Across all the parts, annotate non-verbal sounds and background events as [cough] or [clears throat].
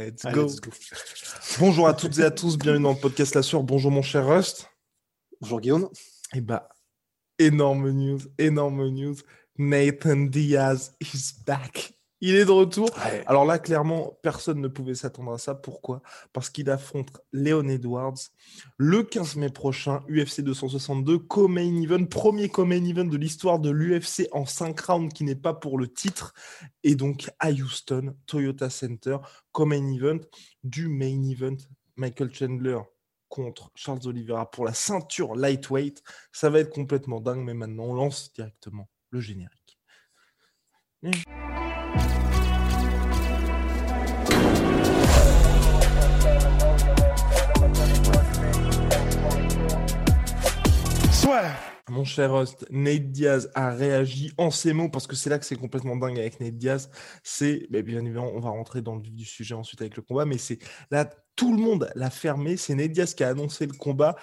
Let's go. Bonjour à toutes et à tous, bienvenue dans le podcast La Sueur. Bonjour mon cher Rust. Bonjour Guillaume. Et bah, énorme news, énorme news. Nathan Diaz is back. Il est de retour. Ouais. Alors là, clairement, personne ne pouvait s'attendre à ça. Pourquoi? Parce qu'il affronte Leon Edwards le 15 mai prochain, UFC 262, co-main event, premier co-main event de l'histoire de l'UFC en 5 rounds qui n'est pas pour le titre. Et donc à Houston, Toyota Center, co-main event du main event Michael Chandler contre Charles Oliveira pour la ceinture lightweight. Ça va être complètement dingue, mais maintenant on lance directement le générique. Mon cher host, Nate Diaz a réagi en ces mots parce que c'est là que c'est complètement dingue avec Nate Diaz. C'est, bien évidemment, on va rentrer dans le du sujet ensuite avec le combat, mais c'est là, tout le monde l'a fermé. C'est Nate Diaz qui a annoncé le combat.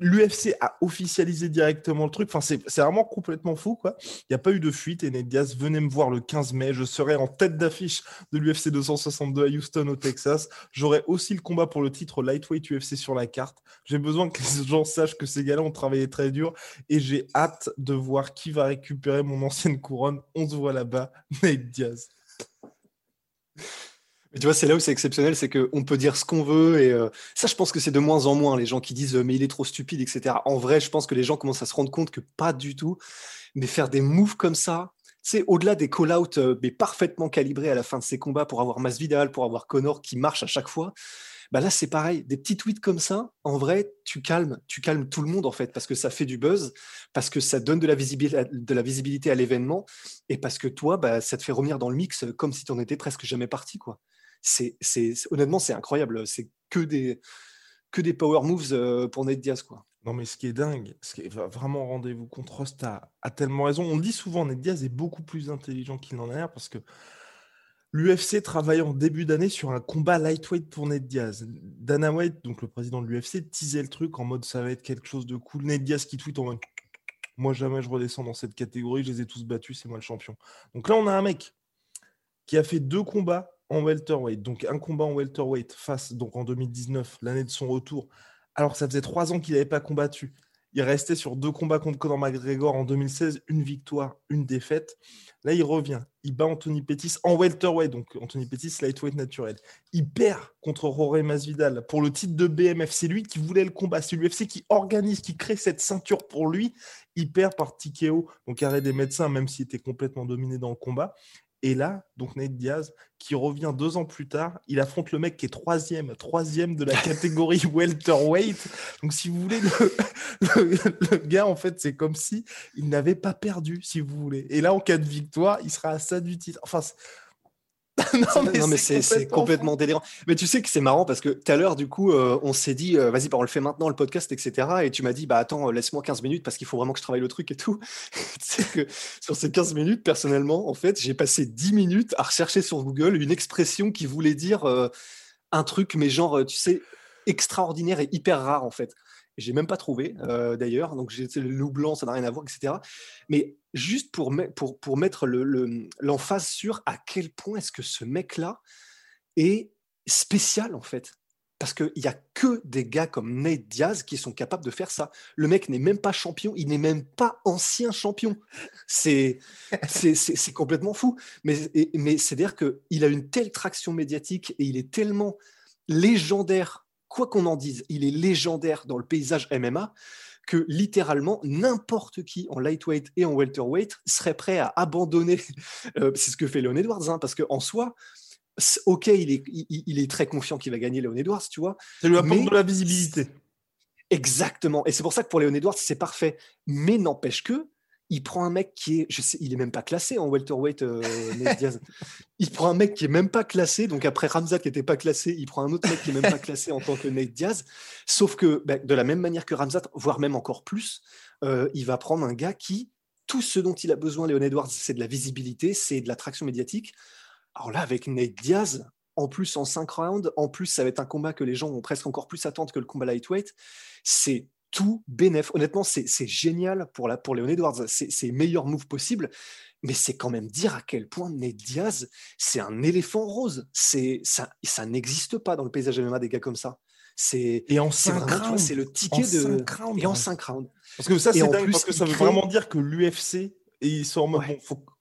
L'UFC a officialisé directement le truc. Enfin, c'est vraiment complètement fou, quoi. Il n'y a pas eu de fuite et Nate Diaz, venez me voir le 15 mai. Je serai en tête d'affiche de l'UFC 262 à Houston, au Texas. J'aurai aussi le combat pour le titre lightweight UFC sur la carte. J'ai besoin que les gens sachent que ces gars-là ont travaillé très dur et j'ai hâte de voir qui va récupérer mon ancienne couronne. On se voit là-bas, [laughs] Nate Diaz. Tu vois, c'est là où c'est exceptionnel, c'est qu'on peut dire ce qu'on veut. Et euh, ça, je pense que c'est de moins en moins les gens qui disent euh, mais il est trop stupide, etc. En vrai, je pense que les gens commencent à se rendre compte que pas du tout. Mais faire des moves comme ça, c'est au-delà des call-outs euh, mais parfaitement calibrés à la fin de ces combats pour avoir Masvidal, pour avoir Connor qui marche à chaque fois. Bah là, c'est pareil. Des petits tweets comme ça, en vrai, tu calmes, tu calmes tout le monde en fait, parce que ça fait du buzz, parce que ça donne de la visibilité, à l'événement, et parce que toi, bah, ça te fait revenir dans le mix comme si tu en étais presque jamais parti, quoi. C'est, honnêtement, c'est incroyable. C'est que des, que des power moves euh, pour Nate Diaz, quoi. Non, mais ce qui est dingue, ce qui est vraiment rendez-vous compte, Rust a, tellement raison. On dit souvent, Nate Diaz est beaucoup plus intelligent qu'il n'en a l'air parce que l'UFC travaillait en début d'année sur un combat lightweight pour Nate Diaz. Dana White, donc le président de l'UFC, teasait le truc en mode ça va être quelque chose de cool. Nate Diaz qui tweet en mode moi jamais je redescends dans cette catégorie, je les ai tous battus, c'est moi le champion. Donc là, on a un mec qui a fait deux combats en welterweight. Donc un combat en welterweight face, donc en 2019, l'année de son retour, alors que ça faisait trois ans qu'il n'avait pas combattu. Il restait sur deux combats contre Conor McGregor en 2016, une victoire, une défaite. Là, il revient. Il bat Anthony Pettis en welterweight, donc Anthony Pettis, lightweight naturel. Il perd contre Jorge Masvidal pour le titre de BMF. C'est lui qui voulait le combat. C'est l'UFC qui organise, qui crée cette ceinture pour lui. Il perd par TKO, donc arrêt des médecins, même s'il était complètement dominé dans le combat. Et là, donc Nate Diaz, qui revient deux ans plus tard, il affronte le mec qui est troisième, troisième de la [laughs] catégorie welterweight. Donc, si vous voulez, le, [laughs] le- le gars, en fait, c'est comme si il n'avait pas perdu, si vous voulez. Et là, en cas de victoire, il sera à ça du titre. Enfin, c'est- [laughs] non, mais c'est c'est complètement délirant. Mais tu sais que c'est marrant parce que tout à l'heure, du coup, euh, on s'est dit, euh, vas-y, bah, on le fait maintenant, le podcast, etc. Et tu m'as dit, bah attends, laisse-moi 15 minutes parce qu'il faut vraiment que je travaille le truc et tout. [laughs] tu sais que sur ces 15 minutes, personnellement, en fait, j'ai passé 10 minutes à rechercher sur Google une expression qui voulait dire euh, un truc, mais genre, tu sais, extraordinaire et hyper rare, en fait. J'ai même pas trouvé, euh, d'ailleurs. Donc, j'ai le loup blanc, ça n'a rien à voir, etc. Mais juste pour, pour, pour mettre le- le- l'emphase sur à quel point est-ce que ce mec-là est spécial, en fait. Parce qu'il n'y a que des gars comme Nate Diaz qui sont capables de faire ça. Le mec n'est même pas champion, il n'est même pas ancien champion. C'est complètement fou. Mais, mais c'est-à-dire qu'il a une telle traction médiatique et il est tellement légendaire, quoi qu'on en dise, il est légendaire dans le paysage MMA que littéralement n'importe qui en lightweight et en welterweight serait prêt à abandonner. [laughs] Euh, c'est ce que fait Leon Edwards, hein, parce qu'en soi, ok, il est, il, il est très confiant qu'il va gagner Leon Edwards, tu vois. Ça lui apporte Mais- de la visibilité. Exactement. Et c'est pour ça que pour Leon Edwards, c'est parfait. Mais n'empêche que il prend un mec qui est, je sais, il est même pas classé en welterweight, euh, Diaz. [laughs] Il prend un mec qui est même pas classé, donc après Ramzat qui était pas classé, il prend un autre mec qui est même pas classé en tant que Nate Diaz. Sauf que, bah, de la même manière que Ramzat, voire même encore plus, euh, il va prendre un gars qui, tout ce dont il a besoin, Léon Edwards, c'est de la visibilité, c'est de l'attraction médiatique. Alors là, avec Nate Diaz, en plus en 5 rounds, en plus ça va être un combat que les gens vont presque encore plus attendre que le combat lightweight. C'est tout bénéf. Honnêtement, c'est génial pour, la, pour Léon Edwards. C'est meilleur move possible. Mais c'est quand même dire à quel point Ned Diaz, c'est un éléphant rose. C'est ça, ça n'existe pas dans le paysage MMA des gars comme ça. C'est et en 5 rounds, c'est le ticket de et en 5 rounds. Parce que ça c'est dingue parce que ça veut vraiment dire que l'UFC et ils sont bon,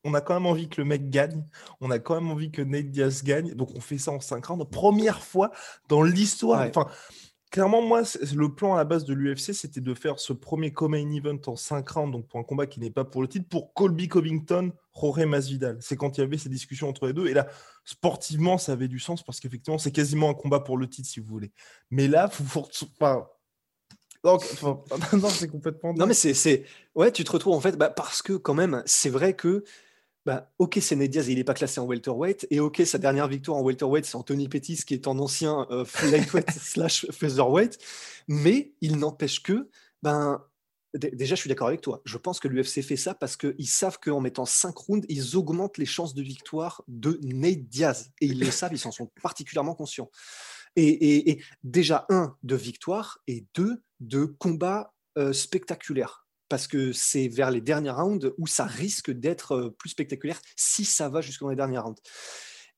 on a quand même envie que le mec gagne, on a quand même envie que Ned Diaz gagne, donc on fait ça en 5 rounds. Première fois dans l'histoire. Enfin, clairement, moi, le plan à la base de l'UFC, c'était de faire ce premier co-main event en 5 rounds, donc pour un combat qui n'est pas pour le titre, pour Colby Covington, Jorge Masvidal. C'est quand il y avait ces discussions entre les deux. Et là, sportivement, ça avait du sens parce qu'effectivement, c'est quasiment un combat pour le titre, si vous voulez. Mais là, il faut, pas. Donc, [laughs] non, c'est complètement. Non, mais c'est. Ouais, tu te retrouves en fait, bah, parce que quand même, c'est vrai que bah, ok, c'est Ned Diaz, il n'est pas classé en welterweight, et ok, sa dernière victoire en welterweight, c'est Anthony Pettis, qui est en ancien euh, [laughs] lightweight slash featherweight, mais il n'empêche que, ben, déjà, je suis d'accord avec toi. Je pense que l'UFC fait ça parce qu'ils savent qu'en mettant 5 rounds, ils augmentent les chances de victoire de Ned Diaz, et ils le savent, ils s'en sont particulièrement conscients. Et, déjà, un, de victoire, et deux, de combat euh, spectaculaire parce que c'est vers les derniers rounds où ça risque d'être euh, plus spectaculaire si ça va jusqu'en les derniers rounds.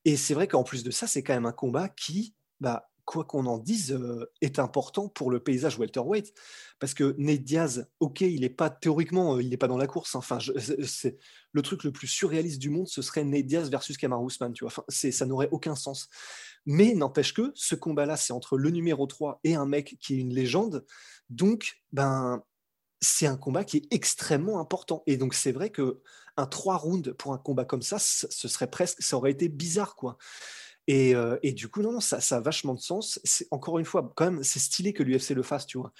Et c'est vrai qu'en plus de ça, c'est quand même un combat qui, bah, quoi qu'on en dise, euh, est important pour le paysage welterweight. Parce que Nate Diaz, ok, il n'est pas théoriquement, euh, il n'est pas dans la course. Enfin, c'est le truc le plus surréaliste du monde, ce serait Nate Diaz versus Kamar Ousmane. Tu vois, ça n'aurait aucun sens. Mais n'empêche que ce combat-là, c'est entre le numéro 3 et un mec qui est une légende. Donc, ben, c'est un combat qui est extrêmement important. Et donc, c'est vrai que un 3 rounds pour un combat comme ça, ce serait presque, ça aurait été bizarre, quoi. Et, euh, du coup, non, ça, ça, a vachement de sens. C'est, encore une fois, quand même, c'est stylé que l'UFC le fasse, tu vois.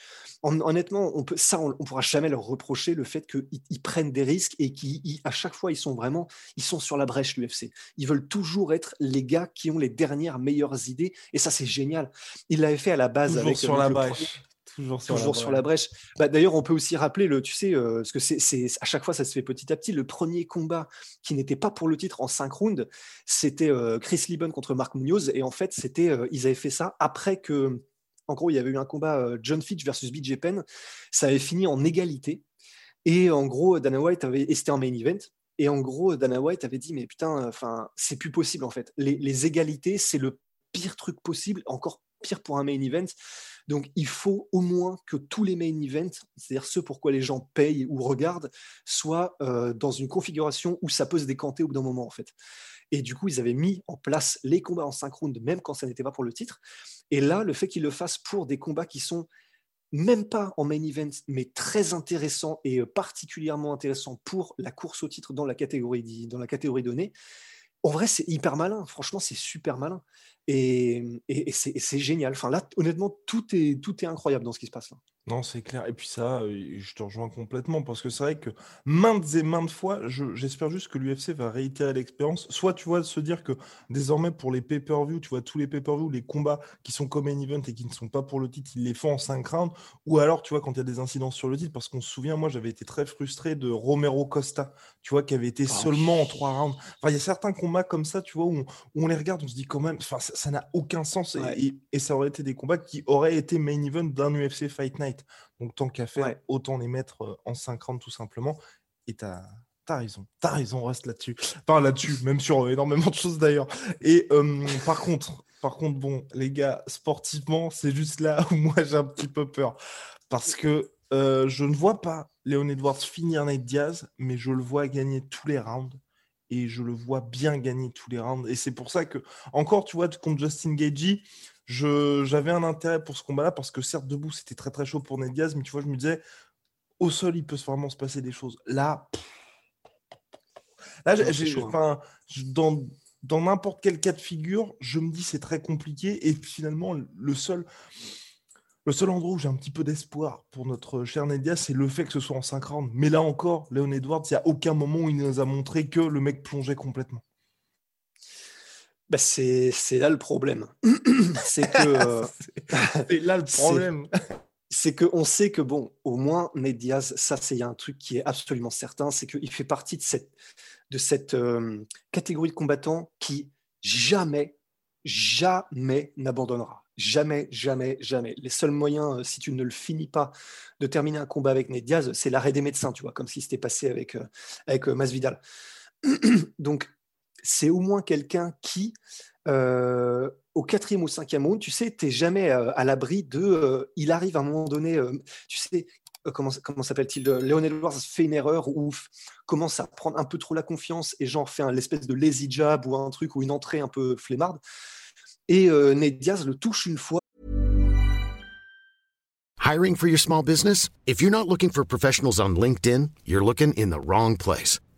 honnêtement, on peut, ça, on, pourra jamais leur reprocher le fait qu'ils prennent des risques et qu'à chaque fois, ils sont vraiment, ils sont sur la brèche, l'UFC. Ils veulent toujours être les gars qui ont les dernières meilleures idées. Et ça, c'est génial. Ils l'avaient fait à la base avec sur la brèche. Toujours sur, la, brèche. Bah, D'ailleurs, on peut aussi rappeler, le, tu sais, euh, parce que c'est à chaque fois, ça se fait petit à petit. Le premier combat qui n'était pas pour le titre en 5 rounds, c'était euh, Chris Lieben contre Mark Munoz. Et en fait, c'était, euh, ils avaient fait ça après que, en gros, il y avait eu un combat John Fitch versus BJ Penn. Ça avait fini en égalité. Et en gros, Dana White avait, et c'était en main event. Et en gros, Dana White avait dit, mais putain, enfin, c'est plus possible en fait. Les, les égalités, c'est le pire truc possible, encore pire pour un main event. Donc, il faut au moins que tous les main events, c'est-à-dire ceux pourquoi les gens payent ou regardent, soient euh, dans une configuration où ça peut se décanter au bout d'un moment, en fait. Et du coup, ils avaient mis en place les combats en synchrone, même quand ça n'était pas pour le titre. Et là, le fait qu'ils le fassent pour des combats qui sont même pas en main event, mais très intéressants et euh, particulièrement intéressants pour la course au titre dans la catégorie, dans la catégorie donnée, en vrai, c'est hyper malin. Franchement, c'est super malin. Et, c'est génial. Enfin, là, honnêtement, tout est, tout est incroyable dans ce qui se passe là. Non, c'est clair. Et puis ça, je te rejoins complètement parce que c'est vrai que maintes et maintes fois, j'espère juste que l'UFC va réitérer l'expérience. Soit tu vois, se dire que désormais pour les pay-per-view, tu vois, tous les pay-per-view, les combats qui sont comme un event et qui ne sont pas pour le titre, ils les font en 5 rounds. Ou alors, tu vois, quand il y a des incidences sur le titre, parce qu'on se souvient, moi, j'avais été très frustré de Romero Costa, tu vois, qui avait été ah seulement en 3 rounds. Enfin, il y a certains combats comme ça, tu vois, où on, les regarde, on se dit quand même, enfin, ça n'a aucun sens. Et, et ça aurait été des combats qui auraient été main event d'un UFC Fight Night. Donc, tant qu'à faire, autant les mettre en 50 tout simplement. Et tu as, raison. Tu as raison, reste là-dessus. Enfin, là-dessus, [laughs] même sur énormément de choses d'ailleurs. Et par contre, par contre, bon, les gars, sportivement, c'est juste là où [laughs] moi j'ai un petit peu peur. Parce que je ne vois pas Léon Edwards finir Nate Diaz, mais je le vois gagner tous les rounds. Et je le vois bien gagner tous les rounds. Et c'est pour ça que, encore, tu vois, contre Justin Gagey, j'avais un intérêt pour ce combat-là parce que certes, debout, c'était très très chaud pour Ned Diaz, mais tu vois, je me disais, au sol, il peut vraiment se passer des choses. Là, là j'ai, hein. dans, dans n'importe quel cas de figure, je me dis c'est très compliqué et finalement, le seul. Le seul endroit où j'ai un petit peu d'espoir pour notre cher Nedia, c'est le fait que ce soit en 5 rounds. Mais là encore, Léon Edwards, il n'y a aucun moment où il nous a montré que le mec plongeait complètement. Bah c'est là le problème. [clears throat] c'est que. [laughs] c'est là le [laughs] problème. c'est qu'on sait que, bon, au moins, Ned Diaz, ça, c'est un truc qui est absolument certain, c'est qu'il fait partie de cette, de cette euh, catégorie de combattants qui jamais, jamais n'abandonnera. Jamais, jamais, jamais. Les seuls moyens, euh, si tu ne le finis pas, de terminer un combat avec Ned Diaz, c'est l'arrêt des médecins, tu vois, comme si c'était passé avec, euh, avec Masvidal. [clears throat] Donc, c'est au moins quelqu'un qui, euh, au quatrième ou cinquième round, tu sais, tu n'es jamais euh, à l'abri de. Euh, il arrive à un moment donné, tu sais, comment, comment s'appelle-t-il Léon Edwards fait une erreur ou commence à prendre un peu trop la confiance et genre fait l'espèce de lazy jab ou un truc ou une entrée un peu flemmarde. Et Ned Diaz le touche une fois. Hiring for your small business? If you're not looking for professionals on LinkedIn, you're looking in the wrong place.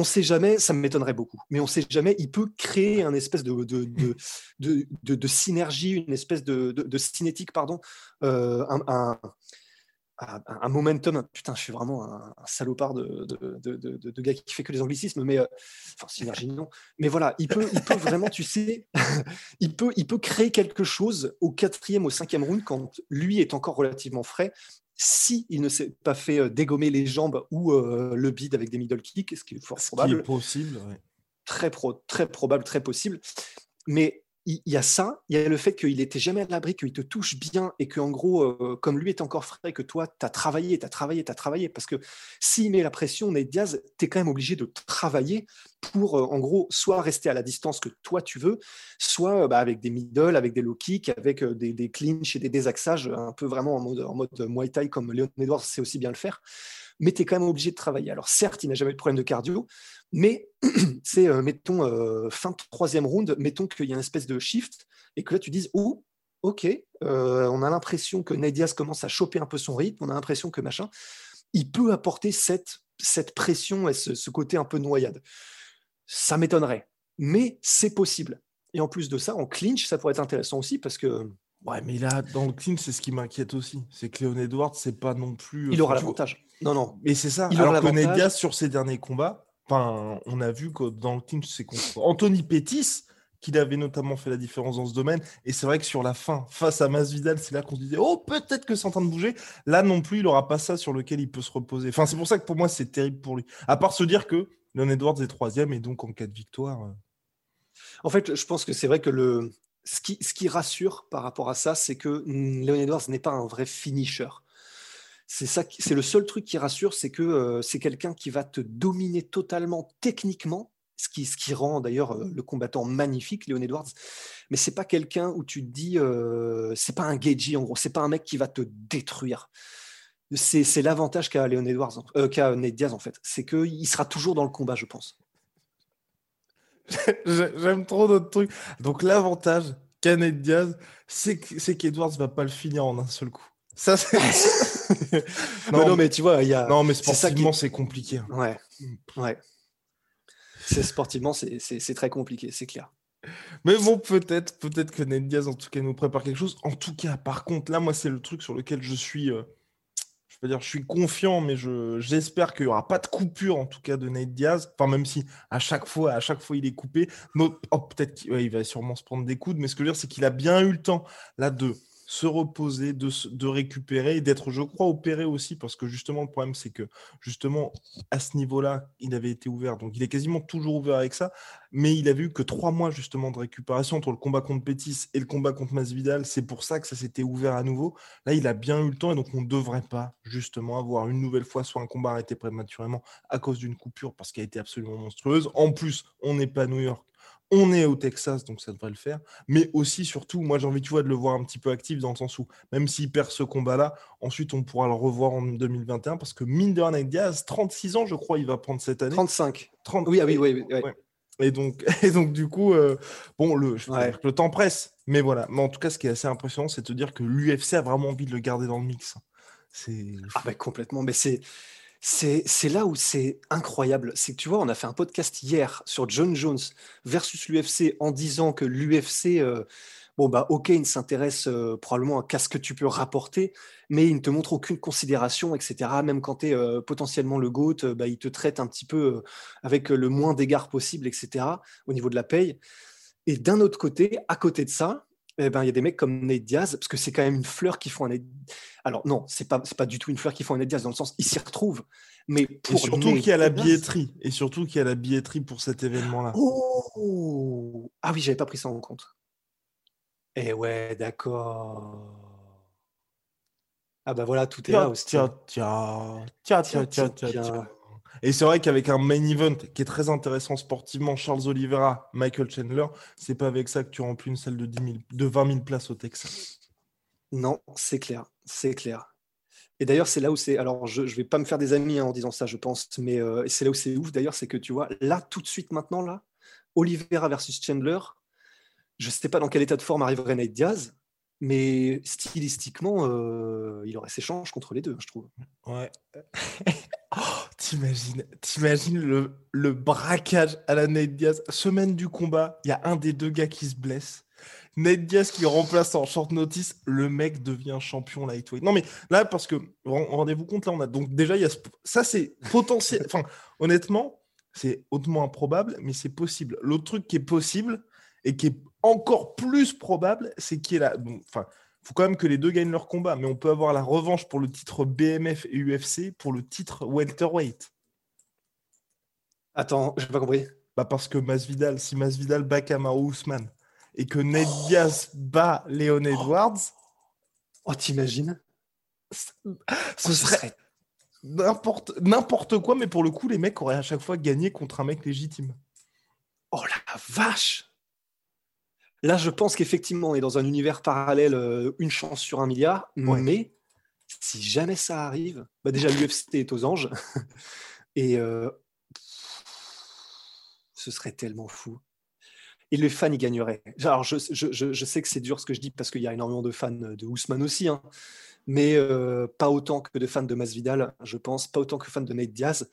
on ne sait jamais, ça m'étonnerait beaucoup, mais on ne sait jamais, il peut créer un espèce de, de, synergie, une espèce de, cinétique, pardon, euh, un, un, momentum. Putain, je suis vraiment un, salopard de, gars qui fait que les anglicismes, mais euh, enfin synergie non. Mais voilà, il peut, il peut vraiment, tu sais, [laughs] il peut, il peut créer quelque chose au quatrième, au cinquième round quand lui est encore relativement frais si il ne s'est pas fait euh, dégommer les jambes ou euh, le bide avec des middle kicks, ce qui est fort probable. Qui est possible, très, pro, très probable, très possible. Mais il y, a ça, il y a le fait qu'il n'était jamais à l'abri, qu'il te touche bien et qu'en gros, euh, comme lui est encore frais, que toi, tu as travaillé, tu as travaillé, tu as travaillé. Parce que s'il met la pression, Nate Diaz, tu es quand même obligé de travailler pour, euh, en gros, soit rester à la distance que toi tu veux, soit euh, bah, avec des middle, avec des low kicks, avec des, clinches et des désaxages, un peu vraiment en mode, en Muay Thai comme Leon Edwards sait aussi bien le faire. Mais tu es quand même obligé de travailler. Alors certes, il n'a jamais eu de problème de cardio, mais [clears throat] c'est, euh, mettons, euh, fin de troisième round, mettons qu'il y a une espèce de shift et que là tu dises, oh, ok, euh, on a l'impression que Nadias commence à choper un peu son rythme, on a l'impression que machin, il peut apporter cette, cette pression et ce, côté un peu noyade. Ça m'étonnerait, mais c'est possible. Et en plus de ça, en clinch, ça pourrait être intéressant aussi parce que. Ouais, mais là, dans le clinch, c'est ce qui m'inquiète aussi. C'est que Léon Edwards, c'est pas non plus. Il aura l'avantage. Non, non. Mais c'est ça. Il Alors que Nedias, sur ses derniers combats, on a vu que dans le team, c'est contre Anthony Pettis qu'il avait notamment fait la différence dans ce domaine. Et c'est vrai que sur la fin, face à Masvidal, c'est là qu'on se disait oh peut-être que c'est en train de bouger. Là non plus, il n'aura pas ça sur lequel il peut se reposer. Enfin, c'est pour ça que pour moi, c'est terrible pour lui. À part se dire que Leon Edwards est troisième et donc en cas de victoire. Euh, en fait, je pense que c'est vrai que ce qui, ce qui rassure par rapport à ça, c'est que Leon Edwards n'est pas un vrai finisher. C'est le seul truc qui rassure, c'est que euh, c'est quelqu'un qui va te dominer totalement techniquement, ce qui, rend d'ailleurs euh, le combattant magnifique, Léon Edwards. Mais c'est pas quelqu'un où tu te dis, euh, c'est pas un Geji en gros, c'est pas un mec qui va te détruire. C'est, l'avantage qu'a Léon Edwards, qu'a Ned Diaz en fait, c'est qu'il sera toujours dans le combat, je pense. [laughs] J'aime trop notre truc. Donc l'avantage qu'a Ned Diaz, c'est, qu'Edwards va pas le finir en un seul coup. Ça, c'est. [laughs] non, mais tu vois, il y a. Non, mais sportivement, c'est compliqué. Hein. Ouais. Ouais. C'est sportivement, c'est très compliqué, c'est clair. Mais bon, peut-être, peut-être que Ned Diaz, en tout cas, nous prépare quelque chose. En tout cas, par contre, là, moi, c'est le truc sur lequel je suis. Euh, je veux dire, je suis confiant, mais j'espère qu'il n'y aura pas de coupure, en tout cas, de Ned Diaz. Enfin, même si à chaque fois, à chaque fois, il est coupé. Oh, peut-être qu'il va sûrement se prendre des coudes, mais ce que je veux dire, c'est qu'il a bien eu le temps, là, de se reposer, de, de récupérer et d'être, je crois, opéré aussi, parce que justement, le problème, c'est que justement, à ce niveau-là, il avait été ouvert. Donc, il est quasiment toujours ouvert avec ça, mais il avait eu que trois mois justement de récupération entre le combat contre Pétis et le combat contre Masvidal. C'est pour ça que ça s'était ouvert à nouveau. Là, il a bien eu le temps et donc on ne devrait pas justement avoir une nouvelle fois soit un combat arrêté prématurément à cause d'une coupure parce qu'elle a été absolument monstrueuse. En plus, on n'est pas à New York On est au Texas, donc ça devrait le faire. Mais aussi, surtout, moi j'ai envie, tu vois, de le voir un petit peu actif dans le sens où, même s'il perd ce combat-là, ensuite on pourra le revoir en 2021 parce que mine de rien, Diaz, 36 ans, je crois, il va prendre cette année. 35. 30... Oui, ah oui, oui. oui, Et donc, [laughs] et donc, du coup, euh, bon, le, le temps presse. Mais voilà. Mais en tout cas, ce qui est assez impressionnant, c'est de te dire que l'UFC a vraiment envie de le garder dans le mix. C'est. Ah, bah, complètement. Mais c'est. C'est là où c'est incroyable. C'est que tu vois, on a fait un podcast hier sur John Jones versus l'UFC en disant que l'UFC, euh, bon, bah, ok, il s'intéresse euh, probablement qu'à ce que tu peux rapporter, mais il ne te montre aucune considération, etc. Même quand tu es euh, potentiellement le GOAT, bah, il te traite un petit peu avec le moins d'égards possible, etc. au niveau de la paye. Et d'un autre côté, à côté de ça, eh ben, il y a des mecs comme Nate Diaz, parce que c'est quand même une fleur qui font un Nate... Alors non, c'est pas, pas du tout une fleur qui font un Nate Diaz, dans le sens, il s'y retrouve. Mais pour et surtout qu'il y a la billetterie. Et surtout qu'il y a la billetterie pour cet événement-là. Oh Ah oui, j'avais pas pris ça en compte. Eh ouais, d'accord. Ah bah voilà, tout est là aussi. Tiens, tiens, tiens, tiens, tiens, tiens. Et c'est vrai qu'avec un main event qui est très intéressant sportivement, Charles Oliveira, Michael Chandler, c'est pas avec ça que tu remplis une salle de, 10 de 20 000 places au Texas. Non, c'est clair, c'est clair. Et d'ailleurs, c'est là où c'est. Alors, je ne vais pas me faire des amis hein, en disant ça, je pense, mais euh, c'est là où c'est ouf. D'ailleurs, c'est que tu vois, là, tout de suite, maintenant, là, Oliveira versus Chandler, je ne sais pas dans quel état de forme arriverait Nate Diaz, mais stylistiquement, euh, il aurait ses chances contre les deux, je trouve. Ouais. [laughs] oh, t'imagines, t'imagines le, le braquage à la Nate Diaz. Semaine du combat, il y a un des deux gars qui se blesse. Nate Diaz qui remplace en short notice, le mec devient champion lightweight. Non mais là, parce que, rendez-vous compte, là on a donc déjà, y a ça c'est potentiel. enfin, honnêtement, c'est hautement improbable, mais c'est possible. L'autre truc qui est possible et qui est encore plus probable, c'est qu'il est là. Enfin, faut quand même que les deux gagnent leur combat, mais on peut avoir la revanche pour le titre BMF et UFC pour le titre welterweight. Attends, j'ai pas compris. Bah parce que Masvidal, si Masvidal bat Kamaru Usman et que Ned oh. Diaz bat Leon Edwards, oh, t'imagines? Ce oh, serait n'importe n'importe quoi, mais pour le coup, les mecs auraient à chaque fois gagné contre un mec légitime. Oh la vache Là, je pense qu'effectivement, on est dans un univers parallèle, euh, une chance sur un milliard. Mais si jamais ça arrive, bah déjà l'UFC est aux anges. [laughs] et euh, ce serait tellement fou. Et les fans y gagneraient. Alors, je, sais que c'est dur ce que je dis parce qu'il y a énormément de fans de Ousmane aussi, hein. mais euh, pas autant que de fans de Masvidal, je pense, pas autant que de fans de Nate Diaz.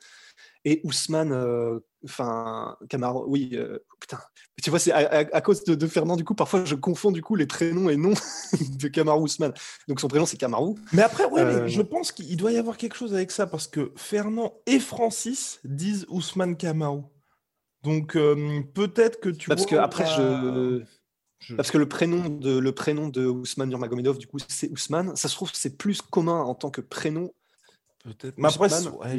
Et Ousmane, euh, enfin, Camaro, oui, euh, putain. Tu vois, c'est à, cause de, Fernand, du coup, parfois je confonds du coup les prénoms et noms [laughs] de Camaro Ousmane. Donc son prénom, c'est Camaro. Mais après, ouais, euh, je pense qu'il doit y avoir quelque chose avec ça parce que Fernand et Francis disent Ousmane Camaro. Donc peut-être que tu Parce que après, je. Parce que le prénom de le prénom de Ousmane Nurmagomedov, du coup, c'est Ousmane. Ça se trouve, c'est plus commun en tant que prénom. Peut-être. Mais après, ouais,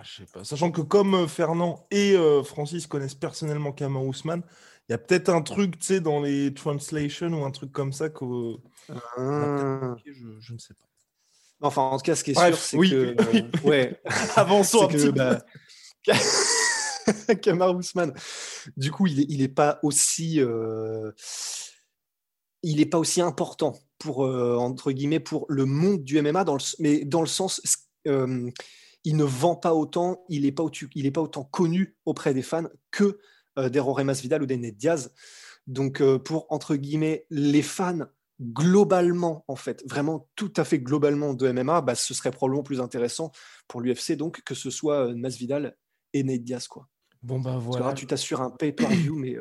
ah, je sais pas. Sachant que comme euh, Fernand et euh, Francis connaissent personnellement Kamau Ousmane, il y a peut-être un truc, tu sais, dans les translations ou un truc comme ça que ah. je, ne sais pas. Enfin, en tout cas, ce qui est sûr, c'est que. Oui. [laughs] Euh, ouais. Avançons un petit bah... [laughs] Kamar Ousmane, du coup, il n'est pas aussi. Il n'est pas aussi important pour, entre guillemets, pour le monde du MMA, dans le... mais dans le sens il ne vend pas autant, il n'est pas, pas, autant connu auprès des fans que euh, des Roremas Vidal ou des Ned Diaz. Donc, euh, pour, entre guillemets, les fans globalement, en fait, vraiment tout à fait globalement de MMA, bah, ce serait probablement plus intéressant pour l'UFC, donc, que ce soit euh, Masvidal et Ned Diaz, quoi. Bon, bah voilà. tu t'assures un pay-per-view, mais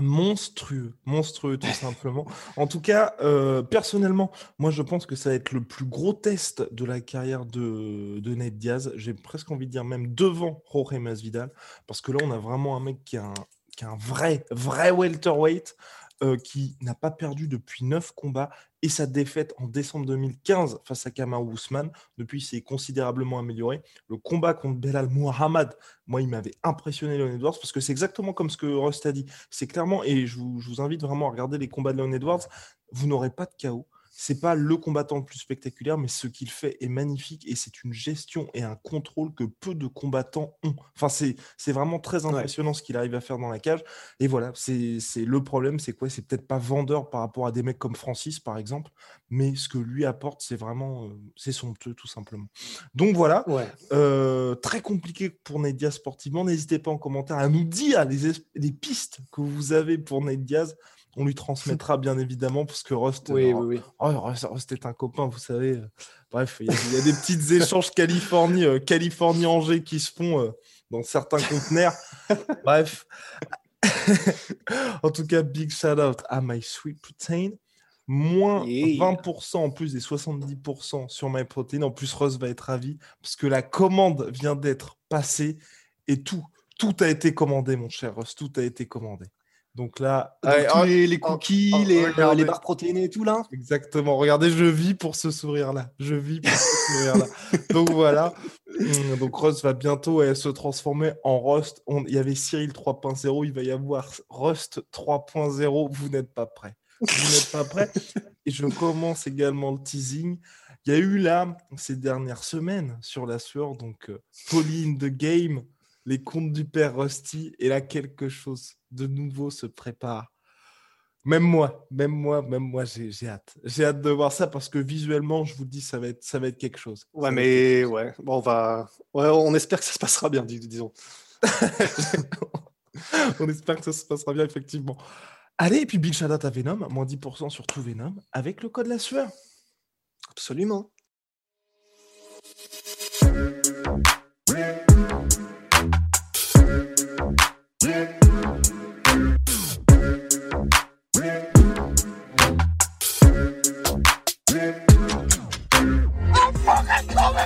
monstrueux, monstrueux tout simplement. En tout cas, euh, personnellement, moi je pense que ça va être le plus gros test de la carrière de, de Ned Diaz. J'ai presque envie de dire même devant Jorge Masvidal, parce que là on a vraiment un mec qui un, qui a un vrai, vrai welterweight. Euh, qui n'a pas perdu depuis 9 combats et sa défaite en décembre 2015 face à Kamau Ousmane, depuis, s'est considérablement amélioré. Le combat contre Belal Muhammad, moi, il m'avait impressionné, Leon Edwards, parce que c'est exactement comme ce que Rust a dit. C'est clairement, et je vous, invite vraiment à regarder les combats de Leon Edwards, vous n'aurez pas de chaos. C'est pas le combattant le plus spectaculaire, mais ce qu'il fait est magnifique et c'est une gestion et un contrôle que peu de combattants ont. Enfin, c'est vraiment très impressionnant ce qu'il arrive à faire dans la cage. Et voilà, c'est le problème, c'est quoi? C'est peut-être pas vendeur par rapport à des mecs comme Francis, par exemple, mais ce que lui apporte, c'est vraiment, euh, c'est somptueux, tout simplement. Donc voilà, euh, très compliqué pour Ned sportivement. N'hésitez pas en commentaire à nous dire les, les pistes que vous avez pour Ned Diaz. On lui transmettra [laughs] bien évidemment parce que Rust, oui, oui, oui. Oh, Rust, est un copain, vous savez. Bref, il y, a des petites [laughs] échanges Californie, euh, Californie-Angers qui se font euh, dans certains conteneurs. [laughs] Bref. en tout cas, big shout out à My Sweet Protein. Moins 20% en plus des 70% sur My Protein. En plus, Rust va être ravi parce que la commande vient d'être passée et tout, tout a été commandé, mon cher Rust. Tout a été commandé. Donc là, oh, les, cookies, les, les, barres protéinées et tout là. Exactement. Regardez, je vis pour ce sourire-là. Je vis pour ce sourire-là. [laughs] Donc voilà. Hum, donc Rust va bientôt se transformer en Rust. Il y avait Cyril 3.0, il va y avoir Rust 3.0. Vous n'êtes pas prêts. Vous n'êtes pas prêts. Et je commence également le teasing. Il y a eu là, ces dernières semaines, sur la sueur, donc euh, Pauline de Game, les contes du père Rusty, et là, quelque chose de nouveau se prépare. Même moi, même moi, même moi, j'ai hâte. J'ai hâte de voir ça parce que visuellement, je vous dis, ça va être, ça va être quelque chose. Ouais, mais ouais, bon, on va, ouais, on espère que ça se passera bien, disons. [laughs] on espère que ça se passera bien, effectivement. Allez, et puis Big Shout à Venom, moins 10% sur tout Venom, avec le code la sueur. Absolument.